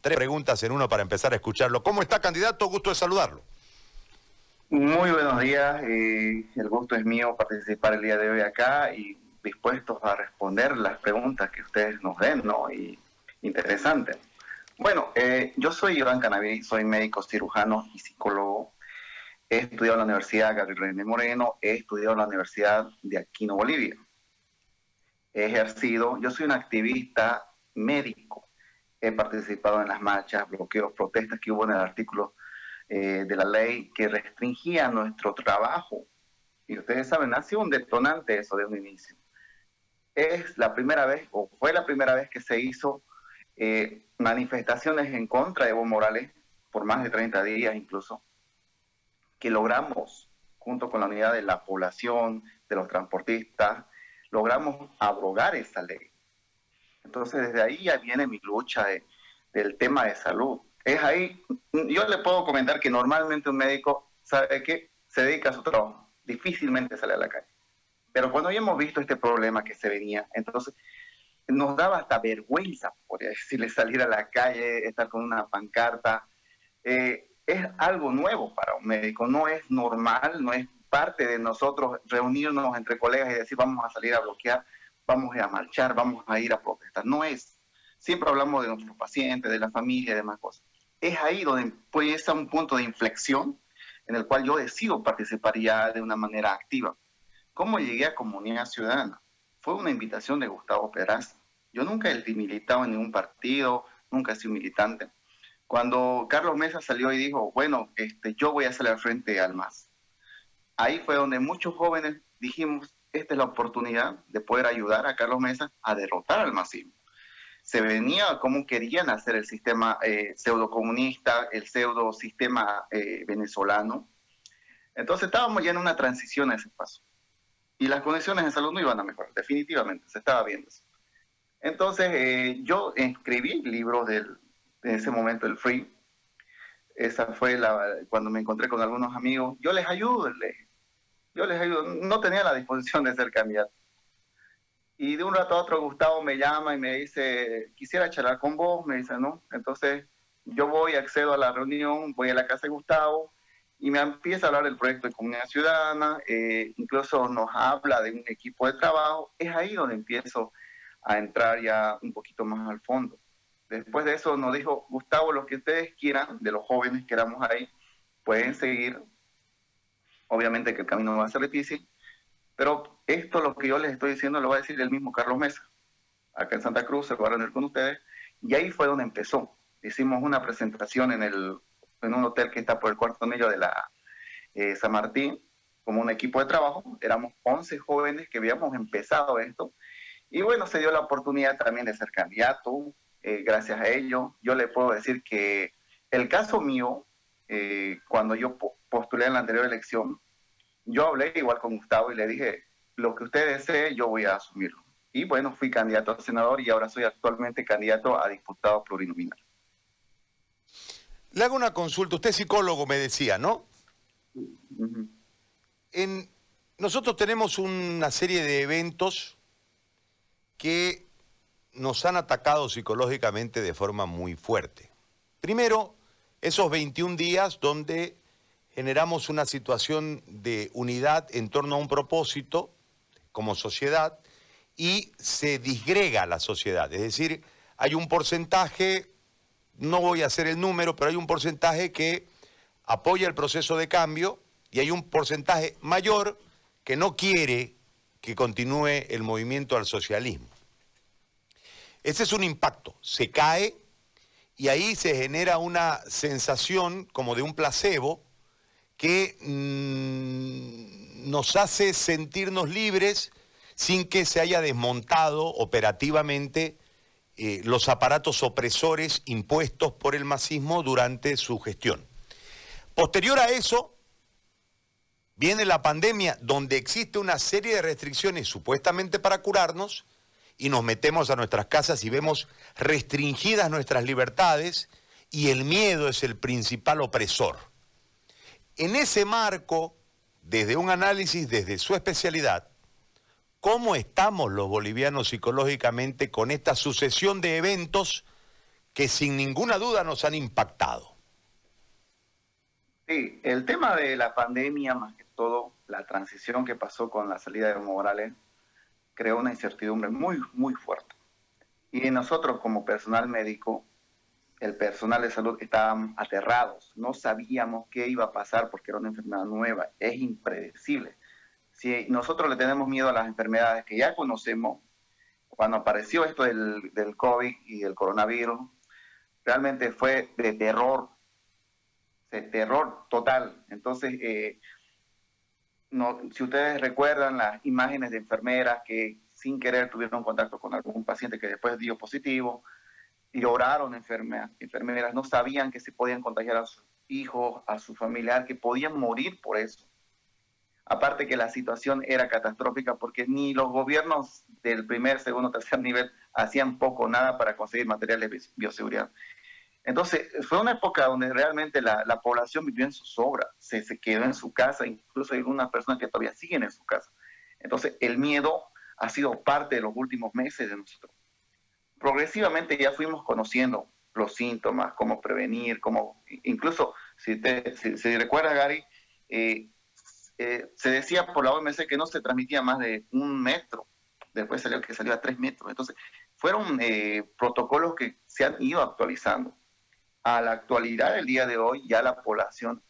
Tres preguntas en uno para empezar a escucharlo. ¿Cómo está, candidato? Gusto de saludarlo. Muy buenos días. Eh, el gusto es mío participar el día de hoy acá y dispuestos a responder las preguntas que ustedes nos den, ¿no? Y interesante. Bueno, eh, yo soy Iván Canaví, soy médico cirujano y psicólogo. He estudiado en la Universidad Gabriel René Moreno, he estudiado en la Universidad de Aquino, Bolivia. He ejercido, yo soy un activista médico. He participado en las marchas, bloqueos, protestas que hubo en el artículo eh, de la ley que restringía nuestro trabajo. Y ustedes saben, ha sido un detonante eso de un inicio. Es la primera vez, o fue la primera vez que se hizo eh, manifestaciones en contra de Evo Morales por más de 30 días incluso, que logramos, junto con la unidad de la población, de los transportistas, logramos abrogar esa ley. Entonces, desde ahí ya viene mi lucha del tema de salud. Es ahí, yo le puedo comentar que normalmente un médico sabe que se dedica a su trabajo, difícilmente sale a la calle. Pero cuando ya hemos visto este problema que se venía, entonces nos daba hasta vergüenza, podría decirle, salir a la calle, estar con una pancarta. Eh, es algo nuevo para un médico, no es normal, no es parte de nosotros reunirnos entre colegas y decir vamos a salir a bloquear, vamos a marchar, vamos a ir a protestar. No es. Siempre hablamos de nuestros pacientes, de la familia y demás cosas. Es ahí donde ser un punto de inflexión en el cual yo decido participar ya de una manera activa. ¿Cómo llegué a Comunidad Ciudadana? Fue una invitación de Gustavo Peraz. Yo nunca he militado en ningún partido, nunca he sido militante. Cuando Carlos Mesa salió y dijo, bueno, este, yo voy a salir al frente al MAS. Ahí fue donde muchos jóvenes dijimos, esta es la oportunidad de poder ayudar a Carlos Mesa a derrotar al masismo. Se venía como querían hacer el sistema eh, pseudo-comunista, el pseudo sistema eh, venezolano. Entonces estábamos ya en una transición a ese paso. Y las condiciones de salud no iban a mejorar, definitivamente, se estaba viendo eso. Entonces eh, yo escribí libros del, en ese momento el Free. Esa fue la, cuando me encontré con algunos amigos. Yo les ayudo, yo les ayudo. No tenía la disposición de ser candidato. Y de un rato a otro Gustavo me llama y me dice, quisiera charlar con vos. Me dice, no. Entonces yo voy, accedo a la reunión, voy a la casa de Gustavo y me empieza a hablar del proyecto de comunidad ciudadana. Eh, incluso nos habla de un equipo de trabajo. Es ahí donde empiezo a entrar ya un poquito más al fondo. Después de eso nos dijo, Gustavo, lo que ustedes quieran, de los jóvenes que éramos ahí, pueden seguir. Obviamente que el camino va a ser difícil, pero esto lo que yo les estoy diciendo lo va a decir el mismo Carlos Mesa. Acá en Santa Cruz se va a reunir con ustedes. Y ahí fue donde empezó. Hicimos una presentación en, el, en un hotel que está por el cuarto medio de la eh, San Martín, como un equipo de trabajo. Éramos 11 jóvenes que habíamos empezado esto. Y bueno, se dio la oportunidad también de ser candidato, eh, gracias a ello. Yo le puedo decir que el caso mío, eh, cuando yo postulé en la anterior elección, yo hablé igual con Gustavo y le dije, lo que usted desee, yo voy a asumirlo. Y bueno, fui candidato a senador y ahora soy actualmente candidato a diputado plurinominal. Le hago una consulta. Usted es psicólogo, me decía, ¿no? en, nosotros tenemos una serie de eventos que nos han atacado psicológicamente de forma muy fuerte. Primero, esos 21 días donde generamos una situación de unidad en torno a un propósito como sociedad y se disgrega la sociedad. Es decir, hay un porcentaje, no voy a hacer el número, pero hay un porcentaje que apoya el proceso de cambio y hay un porcentaje mayor que no quiere que continúe el movimiento al socialismo. Ese es un impacto, se cae y ahí se genera una sensación como de un placebo que mm, nos hace sentirnos libres sin que se haya desmontado operativamente eh, los aparatos opresores impuestos por el masismo durante su gestión. Posterior a eso, viene la pandemia donde existe una serie de restricciones supuestamente para curarnos, y nos metemos a nuestras casas y vemos restringidas nuestras libertades y el miedo es el principal opresor. En ese marco, desde un análisis, desde su especialidad, ¿cómo estamos los bolivianos psicológicamente con esta sucesión de eventos que sin ninguna duda nos han impactado. Sí, el tema de la pandemia, más que todo, la transición que pasó con la salida de Morales, creó una incertidumbre muy, muy fuerte. Y nosotros como personal médico, el personal de salud estábamos aterrados, no sabíamos qué iba a pasar porque era una enfermedad nueva, es impredecible. Si nosotros le tenemos miedo a las enfermedades que ya conocemos, cuando apareció esto del, del COVID y del coronavirus, realmente fue de terror, de terror total. Entonces, eh, no, si ustedes recuerdan las imágenes de enfermeras que sin querer tuvieron contacto con algún paciente que después dio positivo, lloraron enfermeras, enfermeras, no sabían que se podían contagiar a sus hijos, a su familiar, que podían morir por eso. Aparte que la situación era catastrófica porque ni los gobiernos del primer, segundo, tercer nivel hacían poco nada para conseguir materiales de bioseguridad. Entonces, fue una época donde realmente la, población vivió en su sobra, se, se, quedó en su casa, incluso hay algunas personas que todavía siguen en su casa. Entonces, el miedo ha sido parte de los últimos meses de nosotros. Progresivamente ya fuimos conociendo los síntomas, cómo prevenir, cómo, incluso, si, te, si, recuerdas, Gary, eh, eh, se decía por la OMS que no se transmitía más de un metro, después salió que salió a tres metros. Entonces, fueron eh, protocolos que se han ido actualizando. A la actualidad del día de hoy, ya la población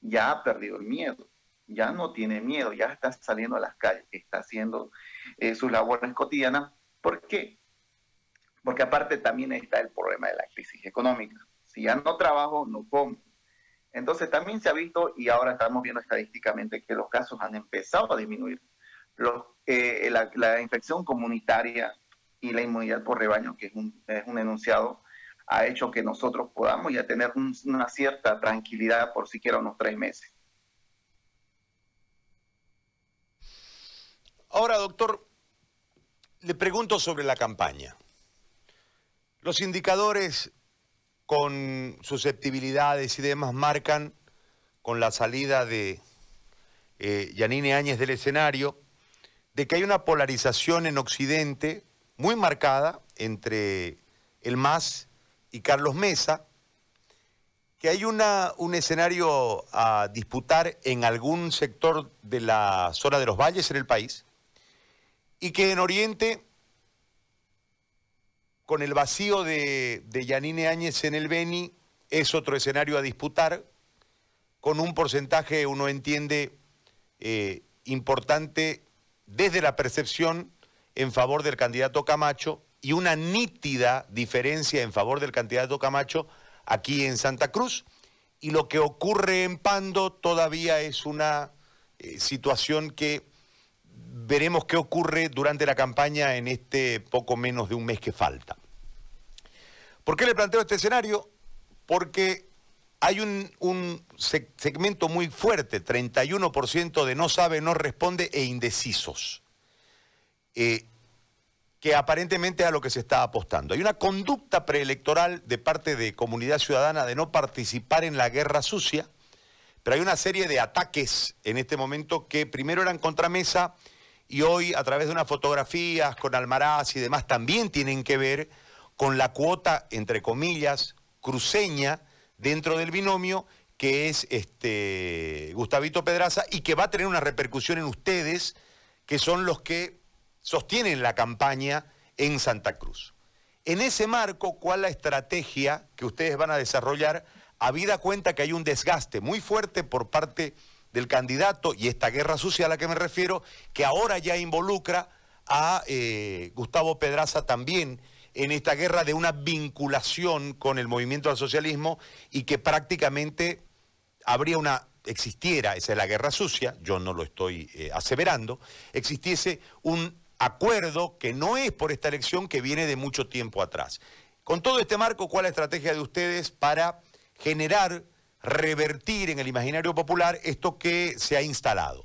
ya ha perdido el miedo, ya no tiene miedo, ya está saliendo a las calles, está haciendo sus labores cotidianas. ¿Por qué? Porque aparte también está el problema de la crisis económica. Si ya no trabajo, no como. Entonces también se ha visto, y ahora estamos viendo estadísticamente, que los casos han empezado a disminuir. Eh, la, infección comunitaria y la inmunidad por rebaño, que es un, enunciado, ha hecho que nosotros podamos ya tener una cierta tranquilidad por siquiera unos tres meses. Ahora, doctor, le pregunto sobre la campaña. Los indicadores con susceptibilidades y demás marcan con la salida de eh, Yanine Áñez del escenario, de que hay una polarización en Occidente muy marcada entre el MAS y Carlos Mesa, que hay un escenario a disputar en algún sector de la zona de los valles en el país, y que en Oriente con el vacío de, Yanine Áñez en el Beni, es otro escenario a disputar, con un porcentaje, uno entiende, eh, importante desde la percepción en favor del candidato Camacho y una nítida diferencia en favor del candidato Camacho aquí en Santa Cruz. Y lo que ocurre en Pando todavía es una eh, situación que veremos qué ocurre durante la campaña en este poco menos de un mes que falta. ¿Por qué le planteo este escenario? Porque hay un, segmento muy fuerte, 31% de no sabe, no responde e indecisos, eh, que aparentemente es a lo que se está apostando. Hay una conducta preelectoral de parte de comunidad ciudadana de no participar en la guerra sucia, pero hay una serie de ataques en este momento que primero eran contramesa y hoy a través de unas fotografías con Almaraz y demás también tienen que ver con la cuota, entre comillas, cruceña dentro del binomio que es este Gustavito Pedraza y que va a tener una repercusión en ustedes, que son los que sostienen la campaña en Santa Cruz. En ese marco, ¿cuál la estrategia que ustedes van a desarrollar? Habida cuenta que hay un desgaste muy fuerte por parte del candidato y esta guerra sucia a la que me refiero, que ahora ya involucra a eh, Gustavo Pedraza también en esta guerra de una vinculación con el movimiento al socialismo y que prácticamente habría una, existiera, esa es la guerra sucia, yo no lo estoy eh, aseverando, existiese un acuerdo que no es por esta elección que viene de mucho tiempo atrás. Con todo este marco, ¿cuál es la estrategia de ustedes para generar revertir en el imaginario popular esto que se ha instalado.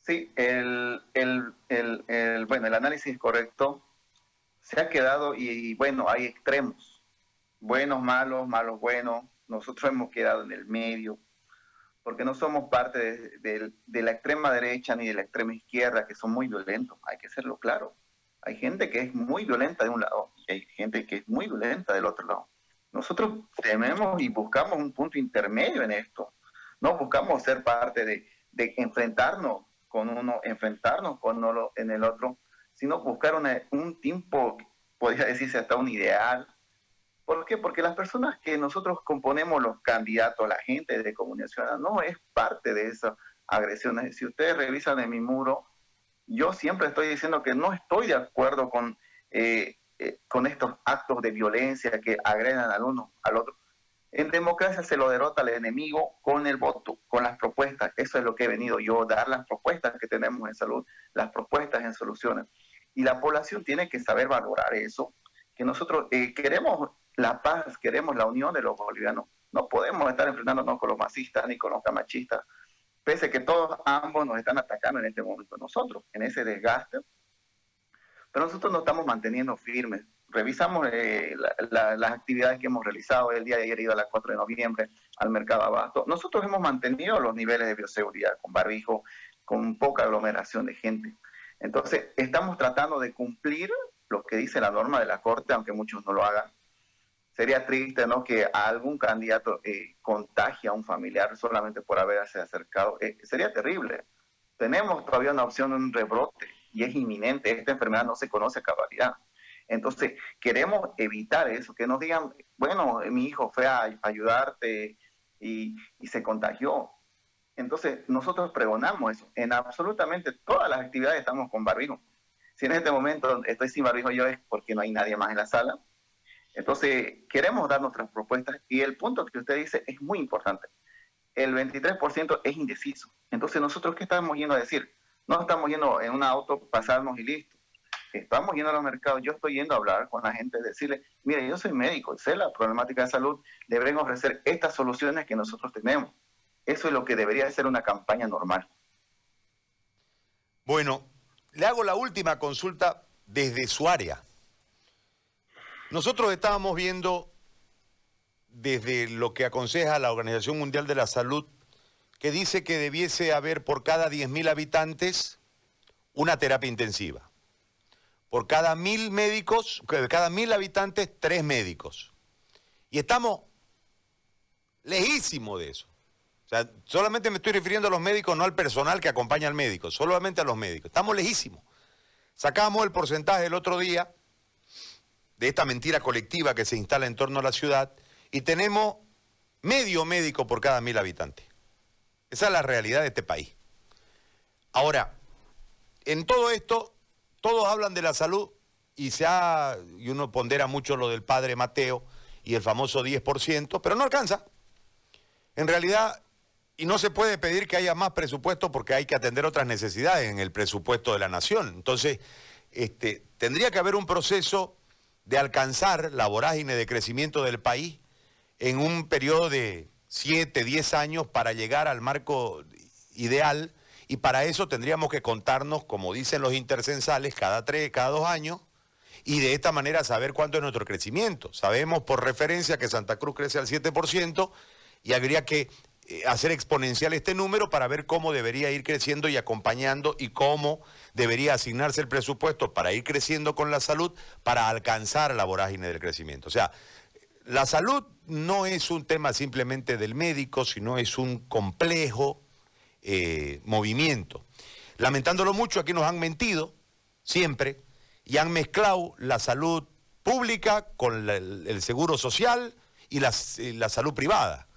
Sí, el, bueno, el análisis correcto se ha quedado y, bueno, hay extremos, buenos, malos, malos, buenos. Nosotros hemos quedado en el medio, porque no somos parte de, la extrema derecha ni de la extrema izquierda, que son muy violentos, hay que serlo claro. Hay gente que es muy violenta de un lado y hay gente que es muy violenta del otro lado. Nosotros tememos y buscamos un punto intermedio en esto. No buscamos ser parte de, enfrentarnos con uno, enfrentarnos con uno en el otro, sino buscar un tiempo, podría decirse hasta un ideal. ¿Por qué? Porque las personas que nosotros componemos los candidatos, la gente de comunicación, no es parte de esas agresiones. Si ustedes revisan en mi muro, yo siempre estoy diciendo que no estoy de acuerdo con, eh, eh, con estos actos de violencia que agredan al uno al otro. En democracia se lo derrota al enemigo con el voto, con las propuestas. Eso es lo que he venido yo, dar las propuestas que tenemos en salud, las propuestas en soluciones. Y la población tiene que saber valorar eso, que nosotros eh, queremos la paz, queremos la unión de los bolivianos. No podemos estar enfrentándonos con los masistas ni con los camachistas, pese a que todos ambos nos están atacando en este momento. Nosotros, en ese desgaste, pero nosotros nos estamos manteniendo firmes revisamos eh, las actividades que hemos realizado. El día de ayer ido a las 4 de noviembre al mercado abasto. Nosotros hemos mantenido los niveles de bioseguridad con barbijo, con poca aglomeración de gente. Entonces, estamos tratando de cumplir lo que dice la norma de la Corte, aunque muchos no lo hagan. Sería triste ¿no? que algún candidato eh, contagie a un familiar solamente por haberse acercado. Eh, sería terrible. Tenemos todavía una opción de un rebrote y es inminente. Esta enfermedad no se conoce a cabalidad. Entonces, queremos evitar eso, que nos digan, bueno, mi hijo fue a ayudarte y, se contagió. Entonces, nosotros pregonamos eso. En absolutamente todas las actividades estamos con barbijo. Si en este momento estoy sin barbijo yo es porque no hay nadie más en la sala. Entonces, queremos dar nuestras propuestas y el punto que usted dice es muy importante. El 23% es indeciso. Entonces, ¿nosotros qué estamos yendo a decir? No estamos yendo en un auto, pasarnos y listo estamos yendo a los mercados, yo estoy yendo a hablar con la gente, decirle, mire, yo soy médico, sé la problemática de salud, deben ofrecer estas soluciones que nosotros tenemos. Eso es lo que debería ser una campaña normal. Bueno, le hago la última consulta desde su área. Nosotros estábamos viendo desde lo que aconseja la Organización Mundial de la Salud, que dice que debiese haber por cada 10.000 habitantes una terapia intensiva por cada mil médicos, cada mil habitantes, tres médicos. Y estamos lejísimos de eso. O sea, solamente me estoy refiriendo a los médicos, no al personal que acompaña al médico, solamente a los médicos. Estamos lejísimos. Sacamos el porcentaje el otro día de esta mentira colectiva que se instala en torno a la ciudad y tenemos medio médico por cada mil habitantes. Esa es la realidad de este país. Ahora, en todo esto todos hablan de la salud y, se ha, y uno pondera mucho lo del padre Mateo y el famoso 10%, pero no alcanza. En realidad, y no se puede pedir que haya más presupuesto porque hay que atender otras necesidades en el presupuesto de la nación. Entonces, este, tendría que haber un proceso de alcanzar la vorágine de crecimiento del país en un periodo de 7, 10 años para llegar al marco ideal y para eso tendríamos que contarnos, como dicen los intercensales, cada tres, cada dos años, y de esta manera saber cuánto es nuestro crecimiento. Sabemos por referencia que Santa Cruz crece al 7% y habría que eh, hacer exponencial este número para ver cómo debería ir creciendo y acompañando y cómo debería asignarse el presupuesto para ir creciendo con la salud para alcanzar la vorágine del crecimiento. O sea, la salud no es un tema simplemente del médico, sino es un complejo eh, movimiento. Lamentándolo mucho, aquí nos han mentido siempre y han mezclado la salud pública con el, seguro social y la, la salud privada.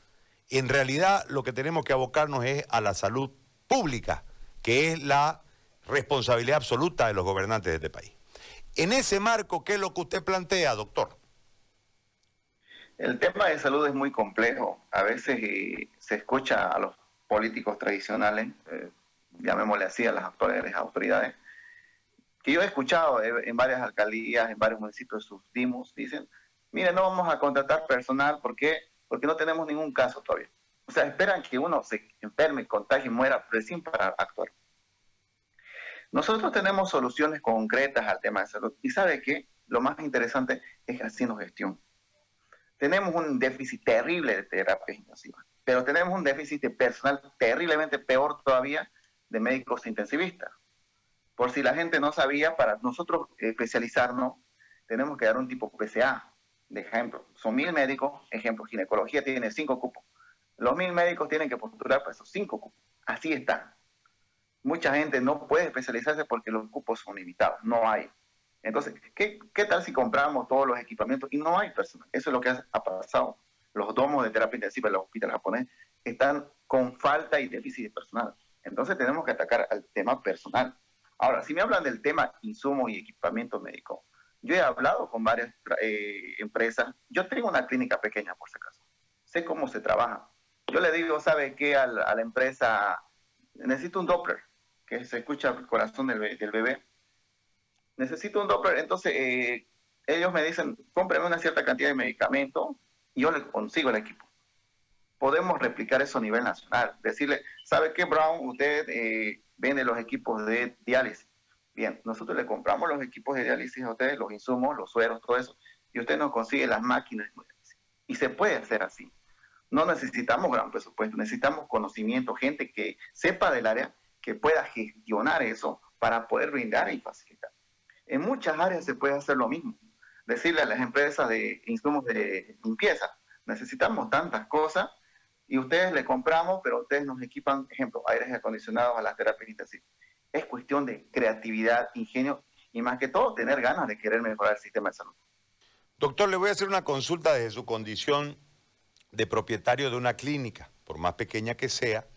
En realidad lo que tenemos que abocarnos es a la salud pública, que es la responsabilidad absoluta de los gobernantes de este país. En ese marco, ¿qué es lo que usted plantea, doctor? El tema de salud es muy complejo. A veces eh, se escucha a los políticos tradicionales, eh, llamémosle así a las actuales autoridades, que yo he escuchado en varias alcaldías, en varios municipios sus dimos, dicen, mire, no vamos a contratar personal porque, porque no tenemos ningún caso todavía. O sea, esperan que uno se enferme, contagie, muera recién para actuar. Nosotros tenemos soluciones concretas al tema de salud. Y sabe que lo más interesante es haciendo gestión. Tenemos un déficit terrible de terapias intensivas pero tenemos un déficit de personal terriblemente peor todavía de médicos intensivistas. Por si la gente no sabía, para nosotros especializarnos, tenemos que dar un tipo PCA. De ejemplo, son mil médicos, ejemplo, ginecología tiene cinco cupos. Los mil médicos tienen que postular para esos cinco cupos. Así está. Mucha gente no puede especializarse porque los cupos son limitados, no hay. Entonces, ¿qué, ¿qué, tal si compramos todos los equipamientos y no hay personal? Eso es lo que ha pasado. Los domos de terapia intensiva en los hospitales japoneses están con falta y déficit de personal. Entonces tenemos que atacar al tema personal. Ahora, si me hablan del tema insumos y equipamiento médico, yo he hablado con varias eh, empresas. Yo tengo una clínica pequeña, por si acaso. Sé cómo se trabaja. Yo le digo, ¿sabe qué? A la, empresa, necesito un Doppler, que se escucha el corazón del bebé. Necesito un Doppler. Entonces, eh, ellos me dicen, cómpreme una cierta cantidad de medicamento y yo le consigo el equipo. Podemos replicar eso a nivel nacional. Decirle, ¿sabe qué, Brown? Usted eh, vende los equipos de diálisis Bien, nosotros le compramos los equipos de diálisis a ustedes, los insumos, los sueros, todo eso, y usted nos consigue las máquinas. Y se puede hacer así. No necesitamos gran presupuesto, necesitamos conocimiento, gente que sepa del área, que pueda gestionar eso para poder brindar y facilitar. En muchas áreas se puede hacer lo mismo. Decirle a las empresas de insumos de limpieza, necesitamos tantas cosas y ustedes le compramos, pero ustedes nos equipan, ejemplo, aires acondicionados a las terapias es cuestión de creatividad, ingenio y más que todo tener ganas de querer mejorar el sistema de salud. Doctor, le voy a hacer una consulta desde su condición de propietario de una clínica, por más pequeña que sea,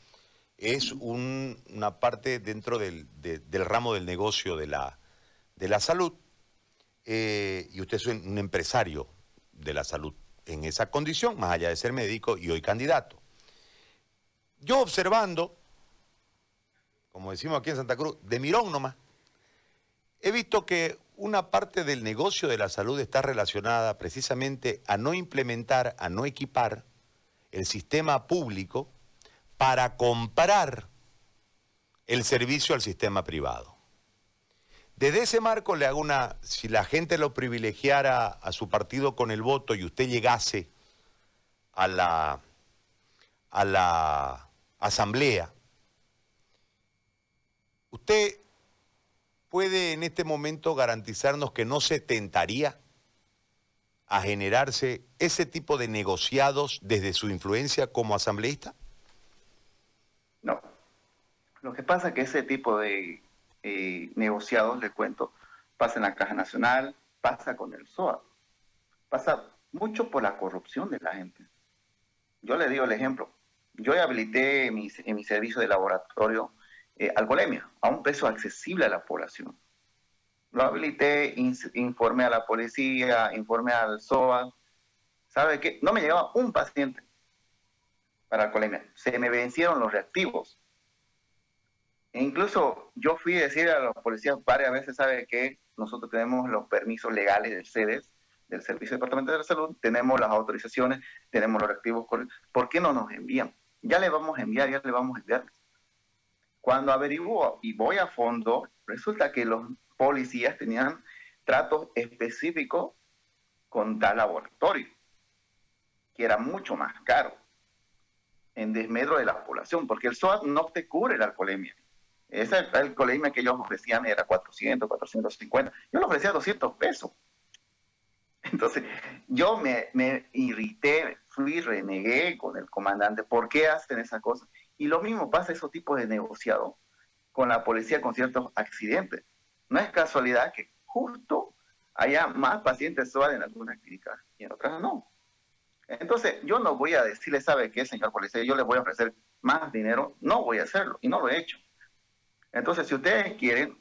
es una parte dentro del, ramo del negocio de la, de la salud eh, y usted es un empresario de la salud en esa condición, más allá de ser médico y hoy candidato. Yo observando como decimos aquí en Santa Cruz, de mirón nomás, he visto que una parte del negocio de la salud está relacionada precisamente a no implementar, a no equipar el sistema público para comprar el servicio al sistema privado. Desde ese marco le hago una, si la gente lo privilegiara a su partido con el voto y usted llegase a la, a la asamblea, ¿Usted puede en este momento garantizarnos que no se tentaría a generarse ese tipo de negociados desde su influencia como asambleísta? No. Lo que pasa es que ese tipo de eh, negociados, le cuento, pasa en la Caja Nacional, pasa con el SOA, pasa mucho por la corrupción de la gente. Yo le digo el ejemplo. Yo habilité en mi servicio de laboratorio eh, alcoholemia a un precio accesible a la población. Lo habilité, informé a la policía, informé al SOA. ¿Sabe qué? No me llegaba un paciente para alcoholemia. Se me vencieron los reactivos. E incluso yo fui a decir a los policías varias veces, ¿sabe qué? Nosotros tenemos los permisos legales del CEDES, del Servicio Departamental de la Salud, tenemos las autorizaciones, tenemos los reactivos. ¿Por qué no nos envían? Ya le vamos a enviar, ya le vamos a enviar. Cuando averiguo y voy a fondo, resulta que los policías tenían tratos específicos con tal laboratorio, que era mucho más caro, en desmedro de la población, porque el SOAT no te cubre la alcoholemia. Esa alcoholemia que ellos ofrecían era 400, 450. Yo le ofrecía 200 pesos. Entonces, yo me, me irrité, fui, renegué con el comandante. ¿Por qué hacen esa cosa? Y lo mismo pasa esos tipos de negociado con la policía con ciertos accidentes. No es casualidad que justo haya más pacientes SOAD en algunas clínicas y en otras no. Entonces, yo no voy a decirle, ¿sabe qué, señor policía? Yo le voy a ofrecer más dinero. No voy a hacerlo y no lo he hecho. Entonces, si ustedes quieren,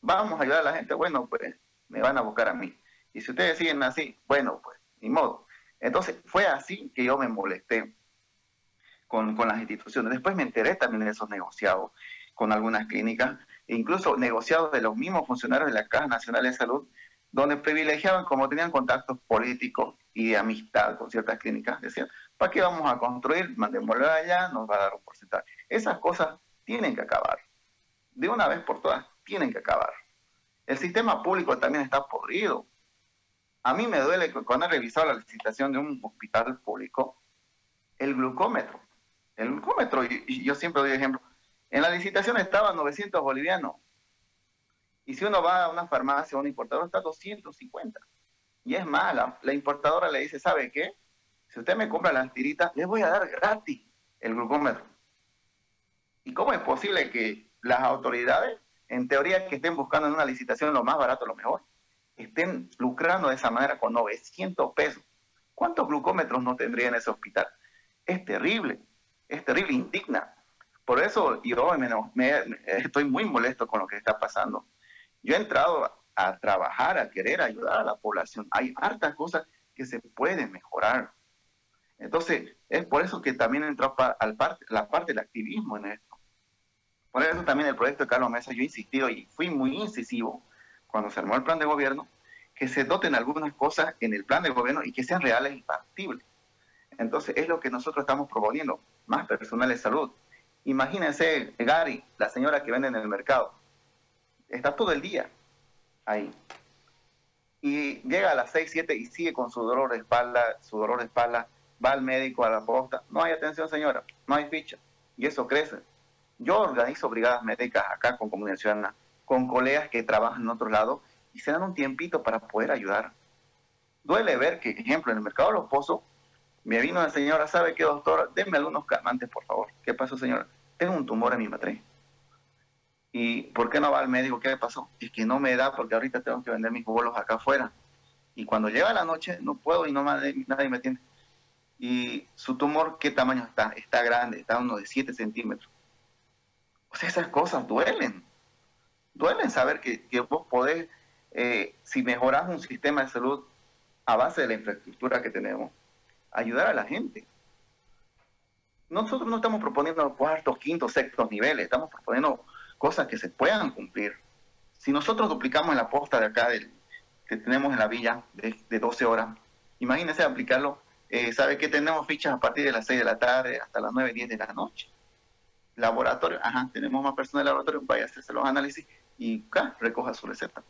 vamos a ayudar a la gente, bueno, pues me van a buscar a mí. Y si ustedes siguen así, bueno, pues, ni modo. Entonces, fue así que yo me molesté con, las instituciones. Después me enteré también de esos negociados con algunas clínicas, e incluso negociados de los mismos funcionarios de la Caja Nacional de Salud, donde privilegiaban, como tenían contactos políticos y de amistad con ciertas clínicas, decían, ¿para qué vamos a construir? Mandémoslo allá, nos va a dar un porcentaje. Esas cosas tienen que acabar. De una vez por todas, tienen que acabar. El sistema público también está podrido. A mí me duele que cuando he revisado la licitación de un hospital público, el glucómetro el glucómetro, y, yo siempre doy ejemplo, en la licitación estaba 900 bolivianos Y si uno va a una farmacia o un importador, está 250. Y es mala. La importadora le dice, ¿sabe qué? Si usted me compra las tiritas, le voy a dar gratis el glucómetro. ¿Y cómo es posible que las autoridades, en teoría que estén buscando en una licitación lo más barato, lo mejor, estén lucrando de esa manera con 900 pesos? ¿Cuántos glucómetros no tendría en ese hospital? Es terrible, es terrible, indigna. Por eso yo estoy muy molesto con lo que está pasando. Yo he entrado a trabajar, a querer ayudar a la población. Hay hartas cosas que se pueden mejorar. Entonces, es por eso que también entró al parte, la parte del activismo en esto. Por eso también el proyecto de Carlos Mesa, yo he insistido y fui muy incisivo cuando se armó el plan de gobierno, que se doten algunas cosas en el plan de gobierno y que sean reales y factibles. Entonces, es lo que nosotros estamos proponiendo, más personal de salud. Imagínense, Gary, la señora que vende en el mercado, está todo el día ahí. Y llega a las 6, 7 y sigue con su dolor de espalda, su dolor de espalda, va al médico a la posta, no hay atención señora, no hay ficha, y eso crece. Yo organizo brigadas médicas acá con Comunidad Ciudadana, con colegas que trabajan en otro lado y se dan un tiempito para poder ayudar. Duele ver que, ejemplo, en el mercado de los pozos, me vino la señora, ¿sabe qué, doctor? Denme algunos calmantes, por favor. ¿Qué pasó, señora? Tengo un tumor en mi matriz. ¿Y por qué no va al médico? ¿Qué le pasó? Es que no me da porque ahorita tengo que vender mis bolos acá afuera. Y cuando llega la noche no puedo y no nadie, nadie me atiende. Y su tumor, ¿qué tamaño está? Está grande, está uno de 7 centímetros. O sea, esas cosas duelen. Duelen saber que, vos podés, eh, si mejorás un sistema de salud a base de la infraestructura que tenemos, ayudar a la gente. Nosotros no estamos proponiendo cuartos, quintos, sextos niveles, estamos proponiendo cosas que se puedan cumplir. Si nosotros duplicamos la posta de acá que tenemos en la villa de, 12 horas, imagínense aplicarlo. Eh, ¿Sabe que tenemos fichas a partir de las 6 de la tarde hasta las 9, 10 de la noche? Laboratorio, ajá, tenemos más personas de laboratorio, vaya a hacerse los análisis y recoja su receta.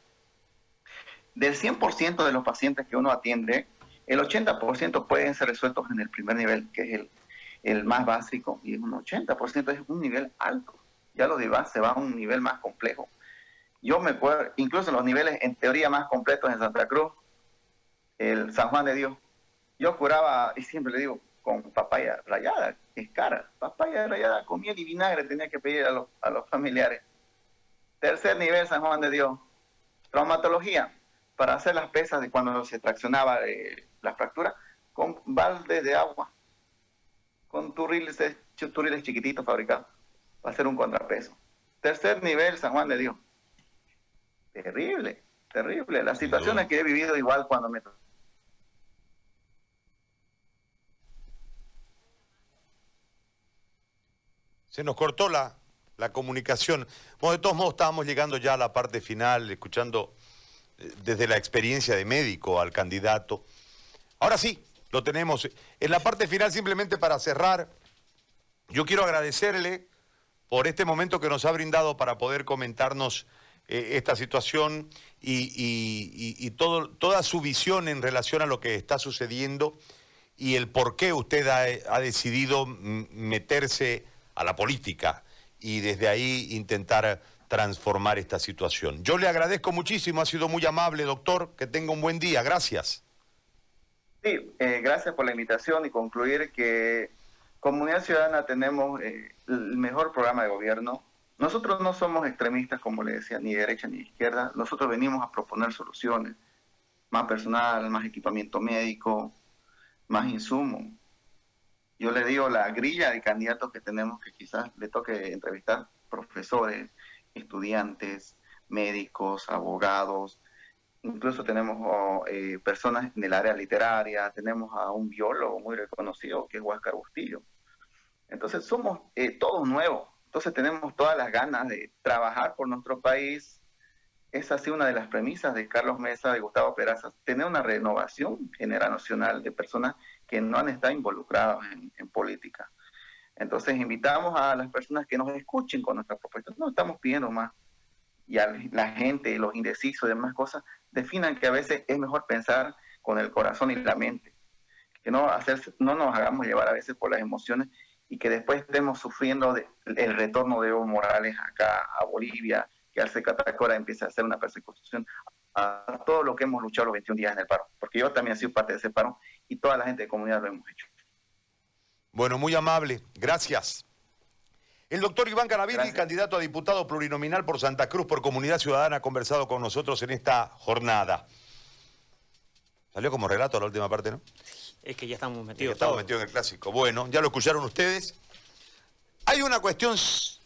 Del 100% de los pacientes que uno atiende, el 80% pueden ser resueltos en el primer nivel, que es el, el más básico, y un 80% es un nivel alto ya lo demás se va a un nivel más complejo. Yo me acuerdo, incluso los niveles en teoría más completos en Santa Cruz, el San Juan de Dios, yo curaba, y siempre le digo, con papaya rayada, es cara, papaya rayada con miel y vinagre tenía que pedir a los, a los familiares. Tercer nivel, San Juan de Dios, traumatología, para hacer las pesas de cuando se traccionaba eh, la fractura, con baldes de agua, con turriles, turriles chiquititos fabricados va a ser un contrapeso. Tercer nivel, San Juan de Dios. Terrible, terrible. Las situaciones que he vivido igual cuando me... Se nos cortó la, la comunicación. Bueno, de todos modos estábamos llegando ya a la parte final, escuchando eh, desde la experiencia de médico al candidato. Ahora sí, lo tenemos. En la parte final, simplemente para cerrar, yo quiero agradecerle por este momento que nos ha brindado para poder comentarnos eh, esta situación y, todo, toda su visión en relación a lo que está sucediendo y el por qué usted ha, decidido meterse a la política y desde ahí intentar transformar esta situación. Yo le agradezco muchísimo, ha sido muy amable, doctor, que tenga un buen día, gracias. Sí, eh, gracias por la invitación y concluir que Comunidad Ciudadana tenemos eh, el mejor programa de gobierno. Nosotros no somos extremistas, como le decía, ni derecha ni izquierda. Nosotros venimos a proponer soluciones. Más personal, más equipamiento médico, más insumos. Yo le digo la grilla de candidatos que tenemos que quizás le toque entrevistar profesores, estudiantes, médicos, abogados, incluso tenemos oh, eh, personas en el área literaria, tenemos a un biólogo muy reconocido que es Huáscar Bustillo. Entonces somos eh, todos nuevos, entonces tenemos todas las ganas de trabajar por nuestro país. Esa ha sido una de las premisas de Carlos Mesa, de Gustavo Peraza, tener una renovación generacional de personas que no han estado involucradas en, en política. Entonces invitamos a las personas que nos escuchen con nuestras propuestas. No estamos pidiendo más. Y a la gente, los indecisos y demás cosas, definan que a veces es mejor pensar con el corazón y la mente. Que no, hacer, no nos hagamos llevar a veces por las emociones y que después estemos sufriendo el retorno de Evo Morales acá a Bolivia, que Alce Catacora empiece a hacer una persecución a todo lo que hemos luchado los 21 días en el paro, porque yo también he sido parte de ese paro y toda la gente de comunidad lo hemos hecho. Bueno, muy amable, gracias. El doctor Iván Canavirri, candidato a diputado plurinominal por Santa Cruz por Comunidad Ciudadana, ha conversado con nosotros en esta jornada. Salió como relato la última parte, ¿no? Es que ya estamos metidos. estamos metidos en el clásico. Bueno, ya lo escucharon ustedes. Hay una cuestión